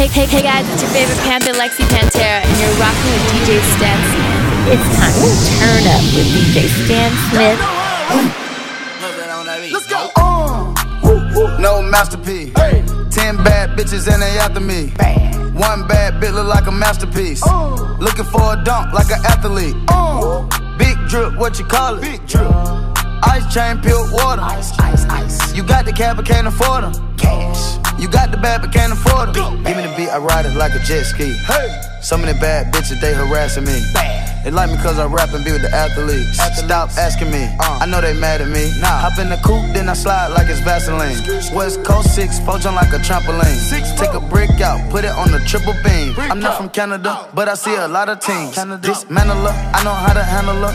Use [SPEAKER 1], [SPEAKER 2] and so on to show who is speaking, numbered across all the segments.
[SPEAKER 1] Hey, hey, hey guys, it's your favorite Panther, Lexi Pantera, and you're rocking with DJ Stan Smith. It's time to turn up with DJ Stan Smith.
[SPEAKER 2] Let's go. Uh, no masterpiece. Hey. Ten bad bitches and they after me. Bad. One bad bitch look like a masterpiece. Uh, Looking for a dunk like an athlete. Uh, big drip, what you call it? Big drip. Ice chain, pure water. Ice, ice, ice. You got the cab, but can't afford them. Cash. You got the bad, but can't afford them. Give me the beat, I ride it like a jet ski. Hey. Some of the bad bitches, they harassing me. They like me cause I rap and be with the athletes. Stop asking me, uh. I know they mad at me. Nah. Hop in the coupe, then I slide like it's Vaseline. West Coast 6, four jump like a trampoline. Six, Take a brick out, put it on the triple beam. I'm not from Canada, but I see a lot of teams. Dismantle her, I know how to handle her.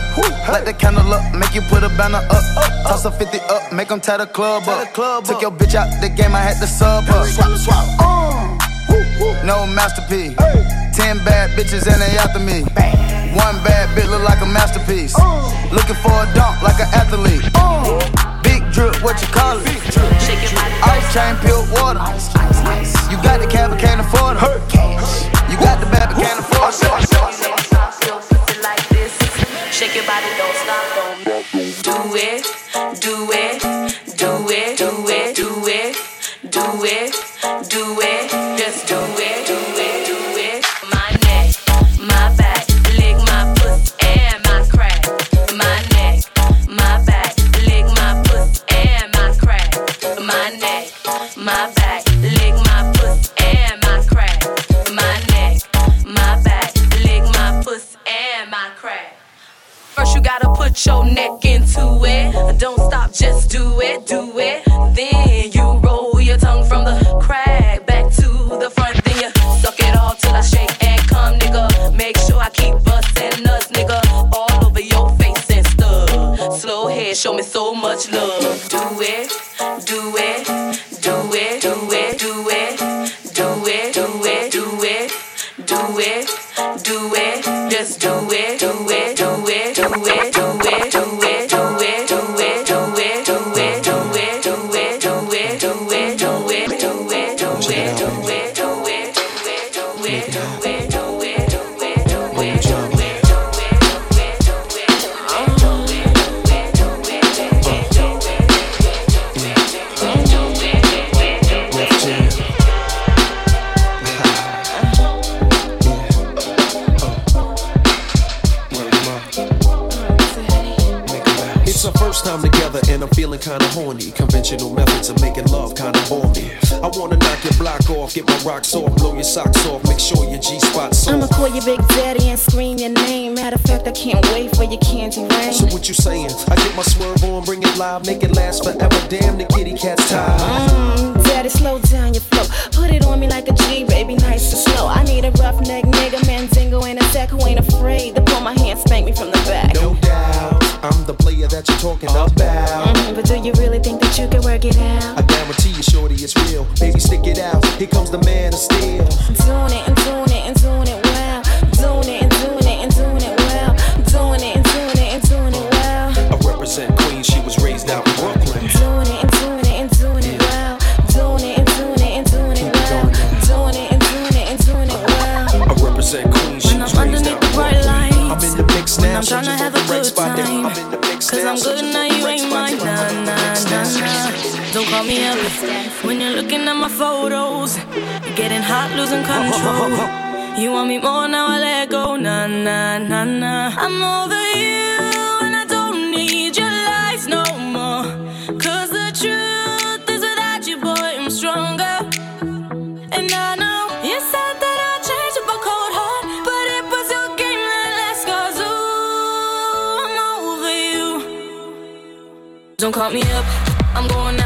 [SPEAKER 2] Light the candle up, make you put a banner up. Toss a 50 up, make them tie the club up. Took your bitch out the game, I had to sub her. Swap, swap. Uh. No masterpiece. Ten bad bitches and they after me. One bad bitch look like a masterpiece. Looking for a dunk like an athlete. Big drip, what you call it? Ice chain, pure water. You got the cab, but can't afford it. You got the bad, but can't afford it.
[SPEAKER 3] Shake your body, don't stop, don't do it, do it,
[SPEAKER 4] Conventional methods of making love kinda bore me. I wanna knock your block off, get my rocks off, blow your socks off, make sure your G spot's off.
[SPEAKER 5] I'ma call you Big Daddy and scream your name. Matter of fact, I can't wait for your candy rain.
[SPEAKER 4] So what you saying? I get my swerve on, bring it live, make it last forever. Damn, the kitty cat's tired.
[SPEAKER 5] Mm, daddy, slow down your flow. Put it on me like a G, baby, nice and slow. I need a rough neck nigga, man, Mandingo and a sack who ain't afraid to pull my hand, spank me from the back.
[SPEAKER 4] I'm the player that you're talking about.
[SPEAKER 5] Mhm, but do you really think that you can work it out?
[SPEAKER 4] I guarantee you, shorty, it's real. Baby, stick it out. Here comes the man of steel.
[SPEAKER 5] Doing it
[SPEAKER 6] my photos, getting hot, losing control. You want me more now, I let go. Nah, nah, nah, nah. I'm over you, and I don't need your lies no more. Cause the truth is, without you, boy, I'm stronger. And I know you said that up a cold heart, but it was your game that ooh, I'm over you. Don't call me up, I'm going out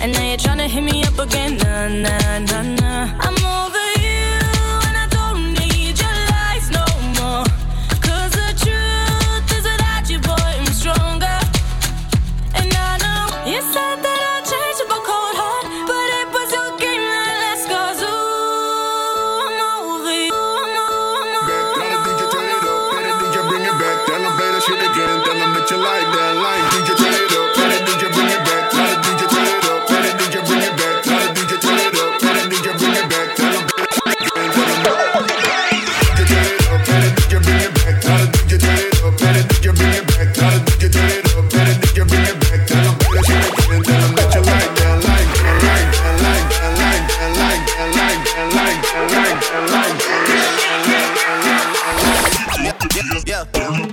[SPEAKER 6] And now you're trying to hit me up again. Nah, nah, nah,
[SPEAKER 7] nah. I'm over.
[SPEAKER 8] yeah.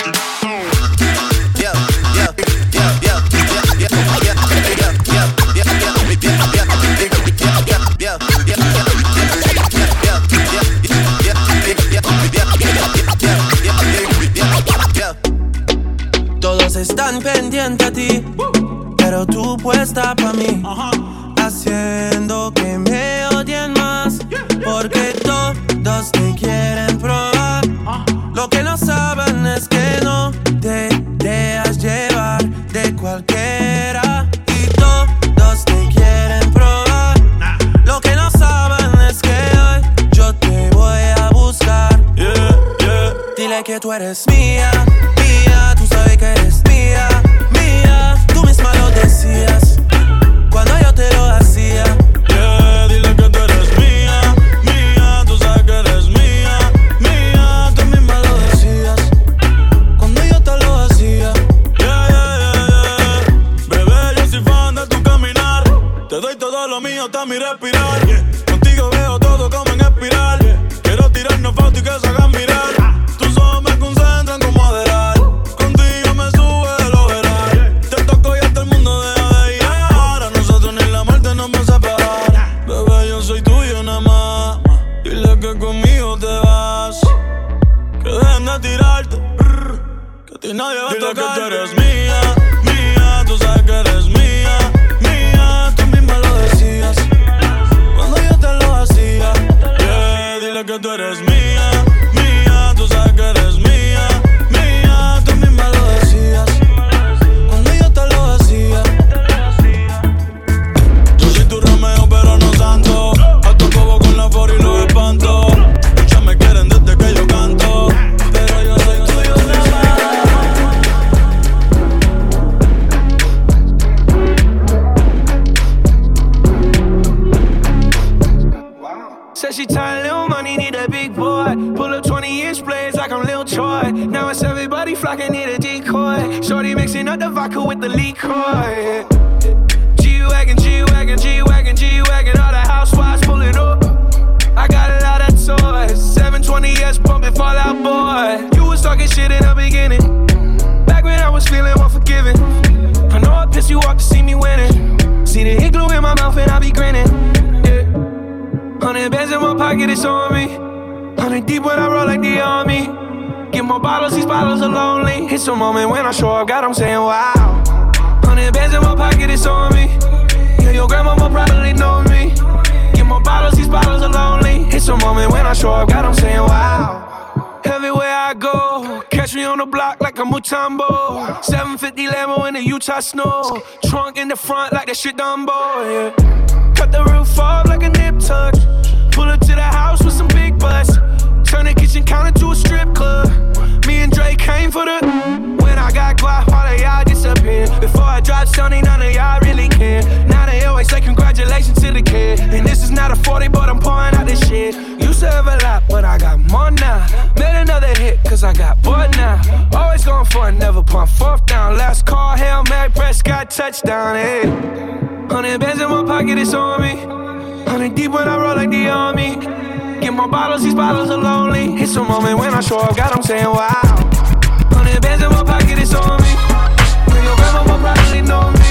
[SPEAKER 8] Mío hasta mi
[SPEAKER 7] Mutombo. 750 Lambo in the Utah snow. Trunk in the front like that shit Dumbo, yeah. Cut the roof off like a nip tuck. Pull up to the house with some big butts. Turn the kitchen counter to a strip club. Me and Drake came for the. When I got guap, all of y'all disappear. Before I drop Stoney, none of y'all really care. Now they always say congratulations to the kid. And this is not a 40, but I'm pouring out this shit. Have a lot, but I got more now. Made another hit, cause I got bored now. Always going for it, never pump fourth down. Last call, Hail Mary, Prescott, touchdown, hey. Hundred bands in my pocket, it's on me. Hundred deep when I roll like the army. Get my bottles, these bottles are lonely. It's a moment when I show up, God, I'm saying wow. Hundred bands in my pocket, it's on me. Your grandma will probably know me.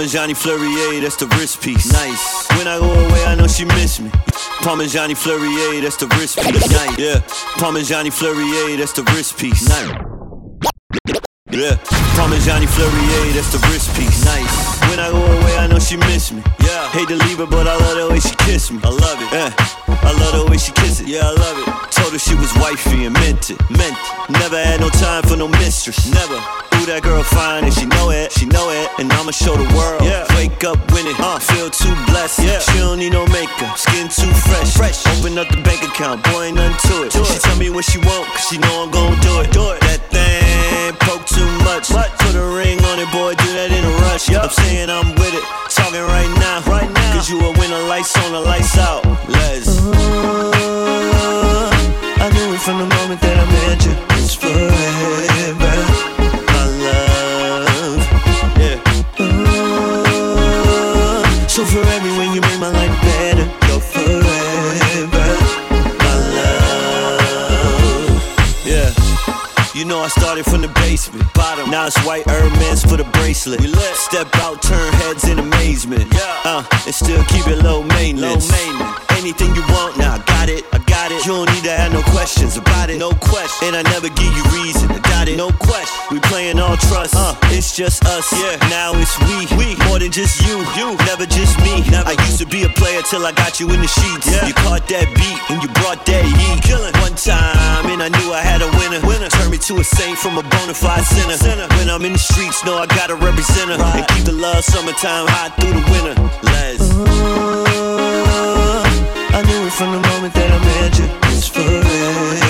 [SPEAKER 8] Parmigiani Fleurier, that's the wrist piece. Nice. When I go away, I know she miss me. Parmigiani Fleurier, that's the wrist piece. Nice. Yeah, Parmigiani Fleurier, that's the wrist piece. Nice. Yeah, Parmigiani Fleurier, that's the wrist piece. Nice. When I go away, I know she miss me. Yeah, hate to leave her, but I love the way she kiss me. I love it. Yeah, I love the way she kiss it. Yeah, I love it. Told her she was wifey and meant it. Meant it. Never had no time for no mistress. Never. Ooh, that girl fine and she know it. She know it. And I'ma show the world. Yeah. Wake up winning. Uh, feel too blessed. Yeah. She don't need no makeup. Skin too fresh. Fresh. Open up the bank account. Boy, ain't nothing to it. she tell me what she want, cause she know I'm gon' do it. Do it. That thing poke too much. What? Put a ring on it, boy. Do that in a rush. Yep. I'm saying I'm with it. Talking right now. Right now. Cause you a winner. Lights on, the lights out. Let's. Uh, I knew it from the moment that I met you. It's forever.
[SPEAKER 9] Started from the basement. Bottom. Now it's white Hermes for the bracelet. We lit. Step out, turn heads in amazement. Yeah. Uh, and still keep it low maintenance. Low maintenance. Anything you want, now I got it. I got it. You don't need to have no questions about it. No question. And I never give you reason. I got it. No question. We playing all trust. Uh, it's just us. Yeah. Now it's we. We. More than just you. You. Never just me. Never. I used to be a player till I got you in the sheets. Yeah. You caught that beat and you brought that heat. Killing. One time and I knew I had a winner. Winner. Turn me to a saint from a bona fide sinner. sinner. When I'm in the streets, know I gotta represent her. Right. And keep the love summertime hot through the winter. Ooh. From the moment that I met you. It's forever,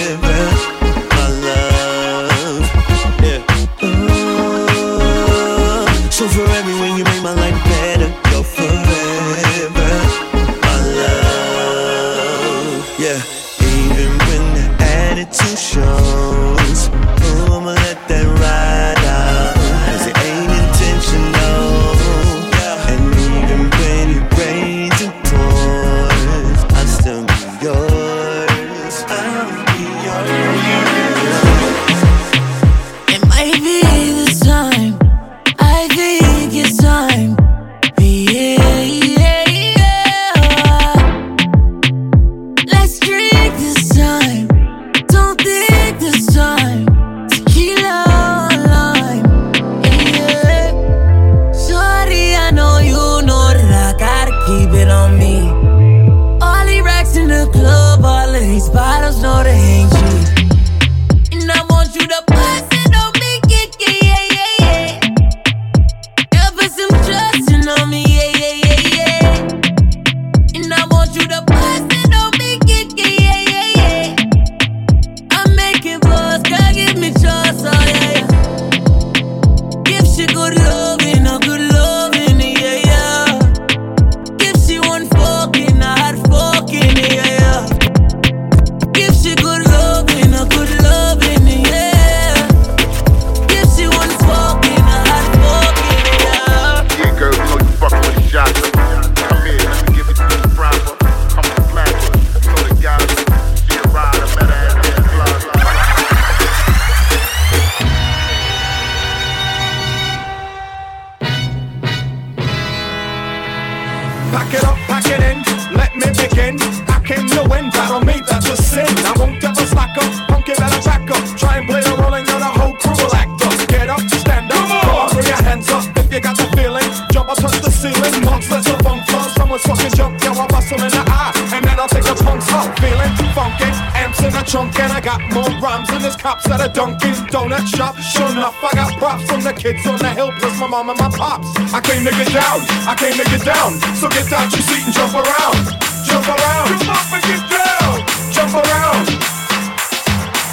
[SPEAKER 10] cops at a Dunkin' Donut shop. Sure enough, I got props from the kids on the hill, plus my mom and my pops. I came to get down, I came to get down. So get out your seat and jump around, jump around, jump up and get down, jump around,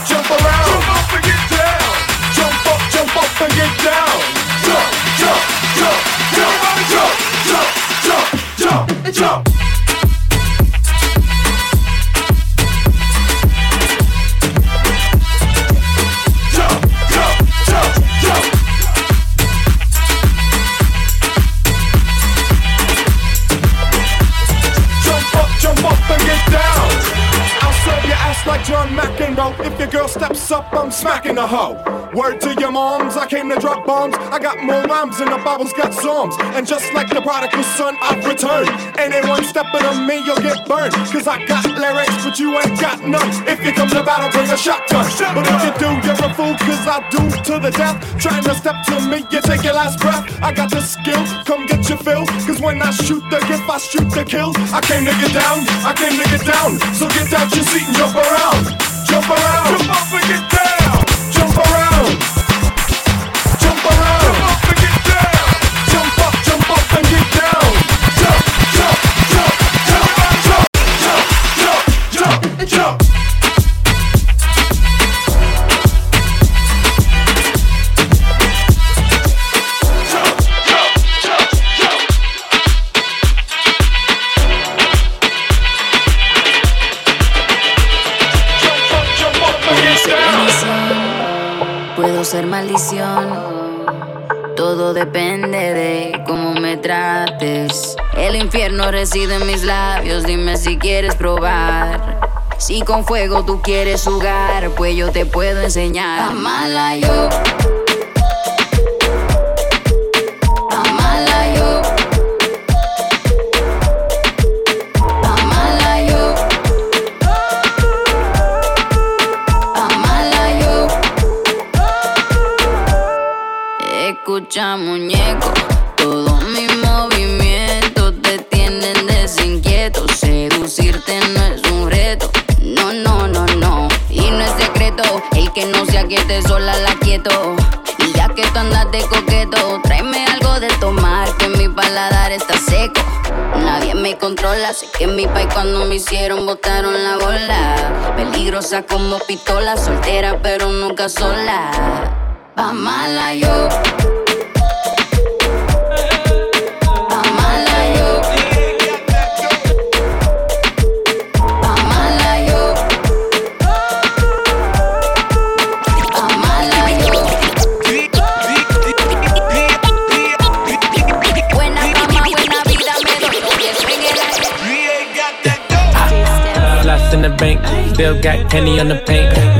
[SPEAKER 10] jump around, jump up and get down, jump up, jump up and get down, jump, jump, jump, jump, jump, jump, jump, jump. Jump, Smacking the hoe. Word to your moms, I came to drop bombs. I got more rhymes than the Bible's got psalms. And just like the prodigal son, I've returned. Anyone stepping on me, you'll get burned. Cause I got lyrics, but you ain't got none. If you come to battle, bring a shotgun. But if you do, you're a fool, cause I do to the death. Trying to step to me, you take your last breath. I got the skill, come get your fill. Cause when I shoot the gift, I shoot the kill. I came to get down, I came to get down. So get out your seat and jump around. Jump around. Jump up and get down. Jump
[SPEAKER 6] reside en mis labios, dime si quieres probar.
[SPEAKER 11] Si con fuego tú quieres jugar, pues yo te puedo enseñar. Amala yo. Seducirte no es un reto, no, no, no, no. Y no es secreto, el que no sea quiete sola la quieto. Y ya que tú andas de coqueto, tráeme algo de tomar, que mi paladar está seco. Nadie me controla, sé que en mi país cuando me hicieron botaron la bola. Peligrosa como pistola, soltera pero nunca sola. Pa' mala yo.
[SPEAKER 12] Bank, still got penny on the paint.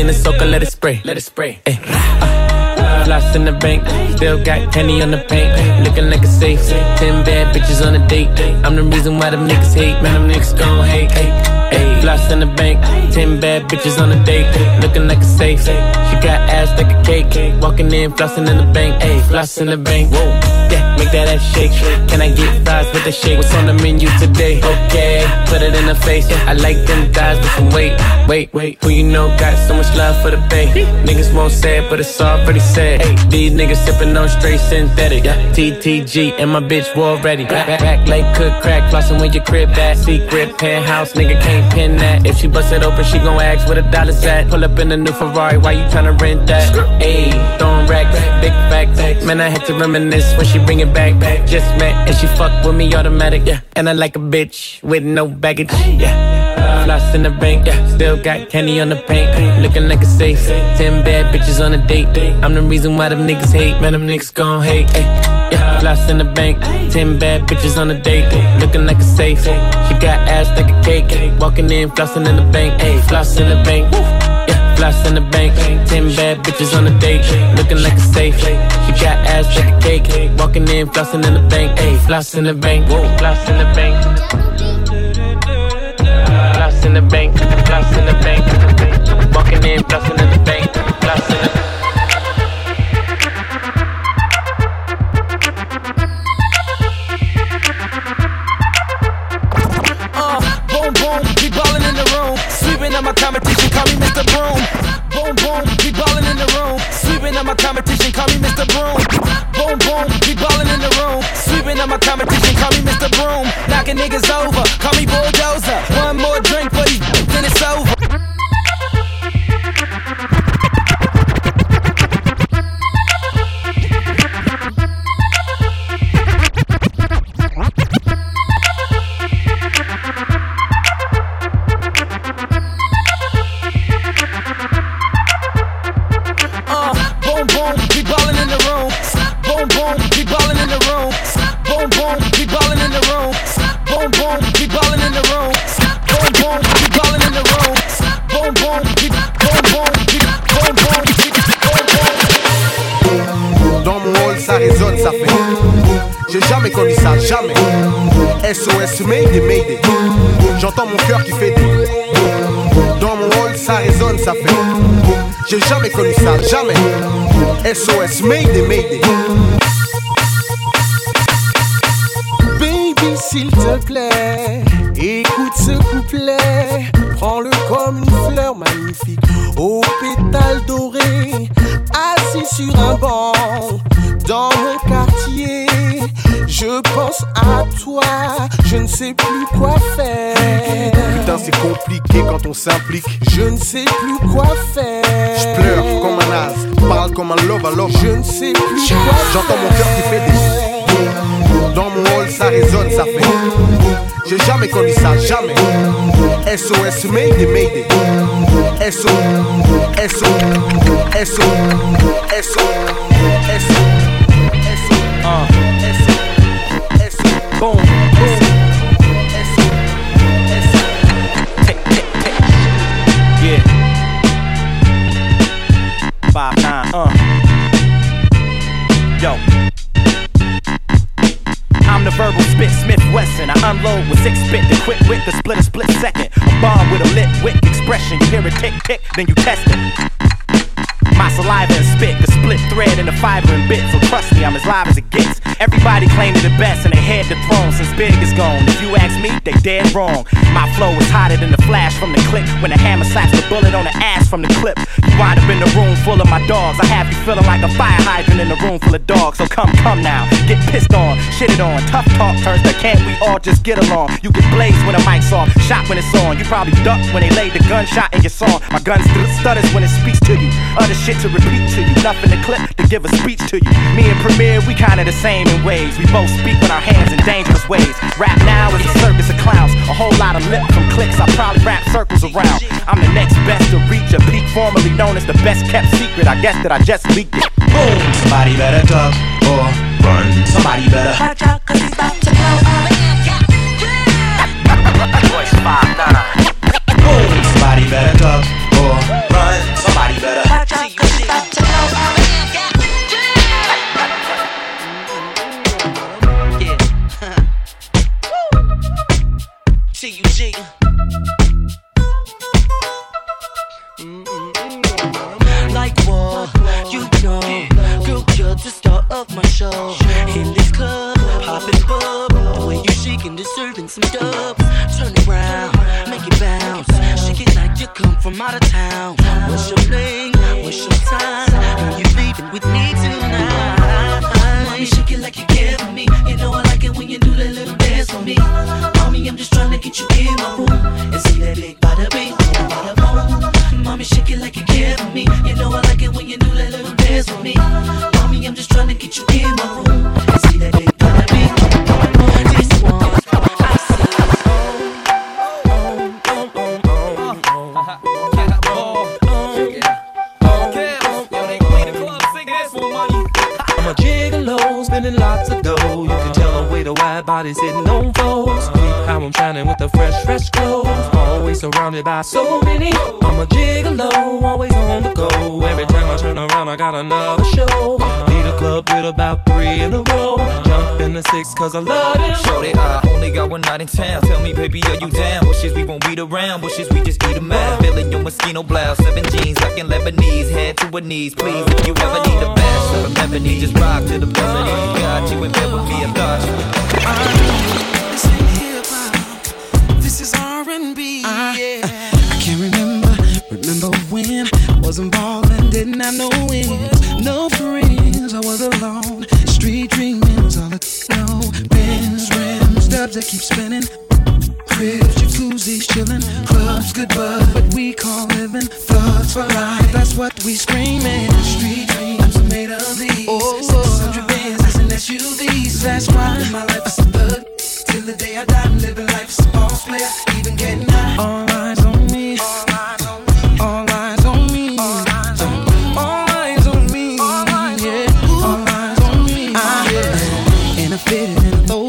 [SPEAKER 12] in the soaker, let it spray, let it spray. Ay. Uh, Lost in the bank, still got penny on the paint. Looking like a safe, ten bad bitches on a date. I'm the reason why them niggas hate, man. Them niggas gon' hate. Ay. Ay. Lost in the bank, ten bad bitches on a date. Looking like a safe, she got ass like a cake. Walking in, flossing in the bank, ay, floss in the bank. Whoa, yeah, make that ass shake. Can I get fries with the shake? What's on the menu today? Okay, put it in the face. Yeah, I like them guys with some weight. Wait, wait, who you know got so much love for the bay? Niggas won't say it, but it's already said. Ay, these niggas sipping on straight synthetic. TTG and my bitch war ready. Back, back, back like cook crack, flossing with your crib at. Secret penthouse, nigga can't pin that. If she bust it open, she gon' ask where the dollars at. Pull up in a new Ferrari, why you tryna rent that? Ayy, throwing racks, big facts. Man, I had to reminisce when she bring it back. Just met and she fuck with me automatic, yeah. And I like a bitch with no baggage, yeah. Floss in the bank, yeah. Still got candy on the paint. Looking like a safe. Ten bad bitches on a date. I'm the reason why them niggas hate. Man, them niggas gon' hate. Floss in the bank. Ten bad bitches on a date. Looking like a safe. She got ass like a cake. Walking in, flossing in the bank. Ay, floss in the bank. Yeah, floss in the bank. Ten bad bitches on a date. Looking like a safe. She got ass like a cake. Walking in, flossing in the bank. Ay, floss in the bank. Whoa, floss in the bank. Floss in the bank. Floss in the bank. Walking in, flossing in the bank. Floss in the
[SPEAKER 13] Uh, Sweeping up my competition, call me Mr. Broom. Boom, boom, we ballin' in the room. Sweeping up my competition, call me Mr. Broom. Boom, boom, we ballin' in the room. Sweeping up my competition, call me Mr. Broom. Knocking niggas over, call me Bulldozer. One more drink these, then it's over.
[SPEAKER 14] Dans mon hall, ça résonne, ça fait. J'ai jamais connu ça, jamais. SOS, Mayday, Mayday. J'entends mon cœur qui fait des. Dans mon hall, ça résonne, ça fait. J'ai jamais connu ça, jamais. SOS, Mayday, Mayday.
[SPEAKER 15] Baby, s'il te plaît, écoute ce couplet. Prends-le comme une fleur magnifique, aux pétales dorés, assis sur un banc. Dans mon quartier, je pense à toi, je ne sais plus quoi faire.
[SPEAKER 14] Putain, c'est compliqué quand on
[SPEAKER 15] s'implique.
[SPEAKER 16] Je ne sais plus quoi faire.
[SPEAKER 15] Je pleure comme un as, parle comme un loba loba.
[SPEAKER 16] Je ne sais plus quoi
[SPEAKER 15] J'entends mon cœur qui fait des. Dans mon hall, ça résonne, ça fait. J'ai jamais connu ça, jamais. SOS, Mayday, Mayday. SO, SO, SO, SO, SO.
[SPEAKER 17] Uh. Wesson. I unload with six spit to quit with the split a split second. A bomb with a lit wick expression. You hear it tick tick, then you test it. My saliva and spit, the split thread and the fiber and bit. So trust me, I'm as live as it gets. Everybody claiming the best and they head the throne since Big is gone. If you ask me, they dead wrong. My flow is hotter than the flash from the click when the hammer slaps the bullet on the ass from the clip. You wind up in the room full of my dogs. I have you feeling like a fire hydrant in a room full of dogs. So come, come now, get pissed on, shitted on. Tough talk turns to can't we all just get along? You get blazed when the mic's off, shot when it's on. You probably duck when they laid the gunshot in your song. My gun st- stutters when it speaks to you. Other shit to repeat to you. Nothing to clip to give a speech to you. Me and Premier, we kinda the same in ways. We both speak with our hands in dangerous ways. Rap now is a circus of clowns. A whole lot of lip from clicks. I probably wrap circles around. I'm the next best to reach a peak, formerly known as the best kept secret. I guess that I just leaked it. Boom!
[SPEAKER 18] Somebody better duck or run. Somebody better.
[SPEAKER 3] Watch out, cause he's about to blow up.
[SPEAKER 17] Royce five nine.
[SPEAKER 18] Boom. Somebody better duck
[SPEAKER 19] town. What's your name? What's your time? Girl, you leaving with me tonight? Mommy, shake it like you care for me. You know I like it when you do that little dance for me. Mommy, I'm just trying to get you in my room and see that big bada bing, bada boom. Mommy, shake it like you care for me. You know I like it when you do that little dance for me. Mommy, I'm just trying to get you in my room and see that big bada bing, bada boom.
[SPEAKER 13] Body's hitting on foes. How I'm shining with the fresh, fresh clothes. Always surrounded by so many. I'm a gigolo, always on the go. Every time I turn around, I got another show. Need a club with about three in a row. Jump in the six, cause I love it.
[SPEAKER 20] Shorty, I only got one night in town. Tell me, baby, are you down? Wishes we won't beat around. Wishes we just eat 'em out. Feeling your mosquito blouse. Seven jeans, in Lebanese. Head to her knees, please. If you ever need a bash from ebony, just rock to the melody. Got you in me, I thought you.
[SPEAKER 14] R&B. yeah. I can't remember, remember when I wasn't ballin', didn't have no wins, no friends. I was alone. Street dreaming was all I know. Benz, rims, dubs that keep spinning. Cribs, jacuzzis, chillin', clubs, good bud, what we call living. Thugs for life, that's what we screaming. Street dreams are made of these. 600 Benzes and SUVs. That's why my life is a thug. Till the day I die, I'm living life as a boss player,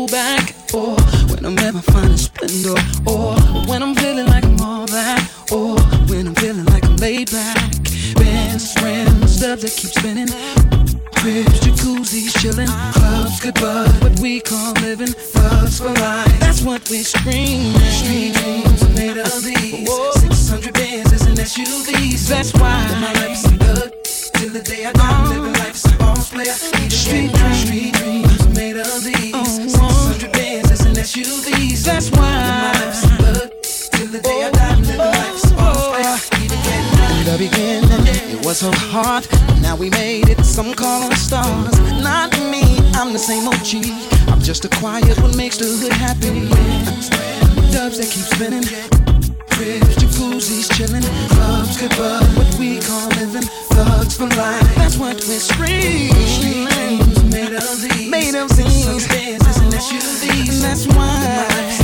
[SPEAKER 14] that. Or oh, when I'm at my final splendor, or when I'm feeling like I'm all back, or when I'm feeling like I'm laid back. Bands, rims, dubs that keep spinning. Cribs, jacuzzis, chillin', clubs, good bud, what we call living, thugs for life. That's what we scream. Street dreams are made of these. 600 Benzes and SUVs. That's why my life's a thug. Till the day I die, living life as a boss player. Street dreams, street dreams are made of these. 600 Benzes and SUVs. That's why my life's a thug. Till the day I die, living life as a boss player. Even getting in the beginning, it was so hard. Now we made it, some call us stars. Not me, I'm the same OG. I'm just a quiet what makes the hood happy. Dubs that keep spinning. cribs, jacuzzis, chillin', clubs, good bud, what we call living, thugs for life. That's what we're. Street made of these, made of these, Benzes and SUVs. And that's why,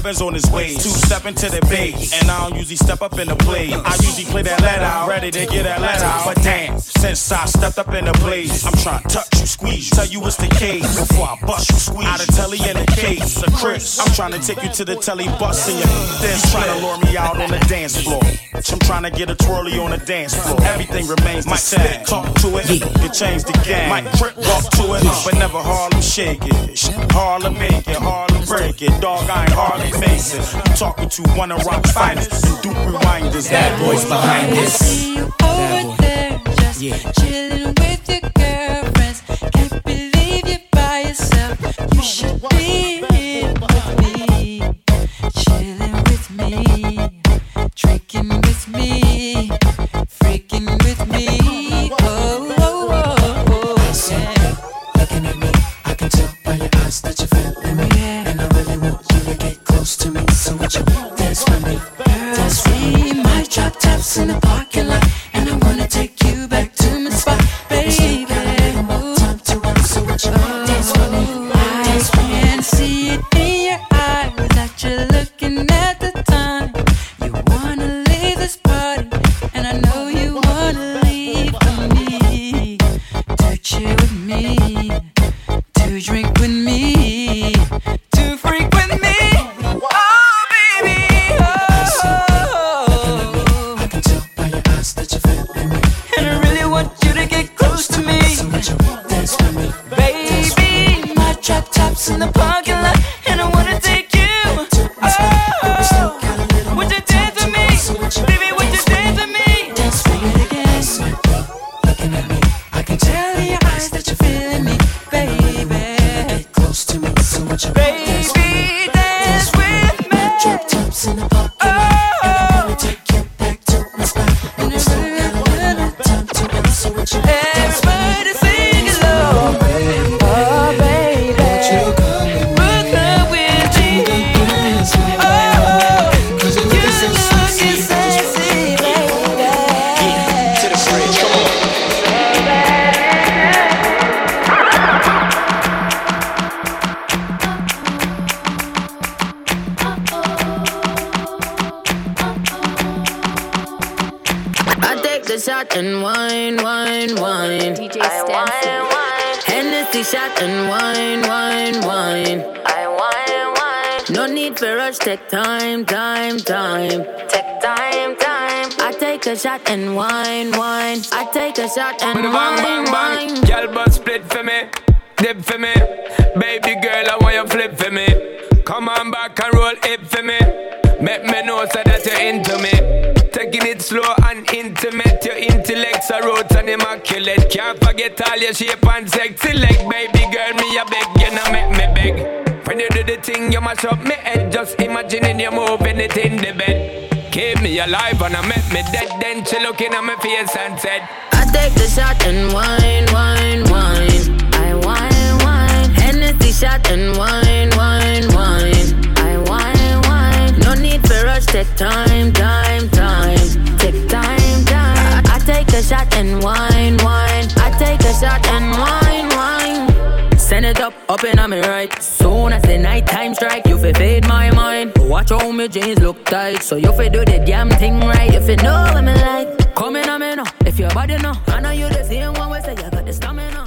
[SPEAKER 14] 11's on
[SPEAKER 21] his way. Two stepping to the base, and I don't usually step up in the play. I usually play that let out, ready to get that let out. But damn, since I stepped up in the blaze, I'm trying to touch you, squeeze you, tell you it's the case. Before I bust you, squeeze out of telly in the case. A Chris, I'm trying to take you to the telly, bust in your then try to lure me out on the dance floor. I'm trying to get a twirly on the dance floor. Everything remains my same. Talk to it, you change the game. Might trip, walk to it, but never Harlem shake it. Harlem make it, Harlem break it. Dog, I ain't Harlem Mason. I'm talking to one of Roc's finest and Duke Rewinders.
[SPEAKER 13] Bad boys behind this.
[SPEAKER 22] Over there, just chilling with your girlfriends. Can't believe you're by yourself. You should be
[SPEAKER 14] would you dance with me? Dance with me.
[SPEAKER 22] My drop tops in the parking in the parking take
[SPEAKER 14] time,
[SPEAKER 3] time, time. Take time, time. I take a shot and wine, wine. I take a shot and
[SPEAKER 23] Bang,
[SPEAKER 3] wine,
[SPEAKER 23] bang, bang.
[SPEAKER 3] wine.
[SPEAKER 23] Girl, but split for me, dip for me. Baby girl, I want you flip for me. Come on back and roll it for me. Make me know so that you're into me. Taking it slow and intimate. Your intellect's a roots and immaculate. Can't forget all your shape and sexy leg. Baby girl, me a beg, you know make me beg. You do the thing, you mash up me head. Just imagining you moving it in the bed. Keep me alive and I make me dead. Then she looking at my face and said,
[SPEAKER 3] I take the shot and wine, wine, wine. I wine, wine. Hennessy shot and wine, wine, wine. I wine, wine. No need for rush, take time, Up and I'm right. Soon as the night time strike, you fi fade my mind. Watch how me jeans look tight, so you fi do the damn thing right. If you know what me like, come in, I'm in. Uh, if your body know, I know you the same one. We say you got the stamina.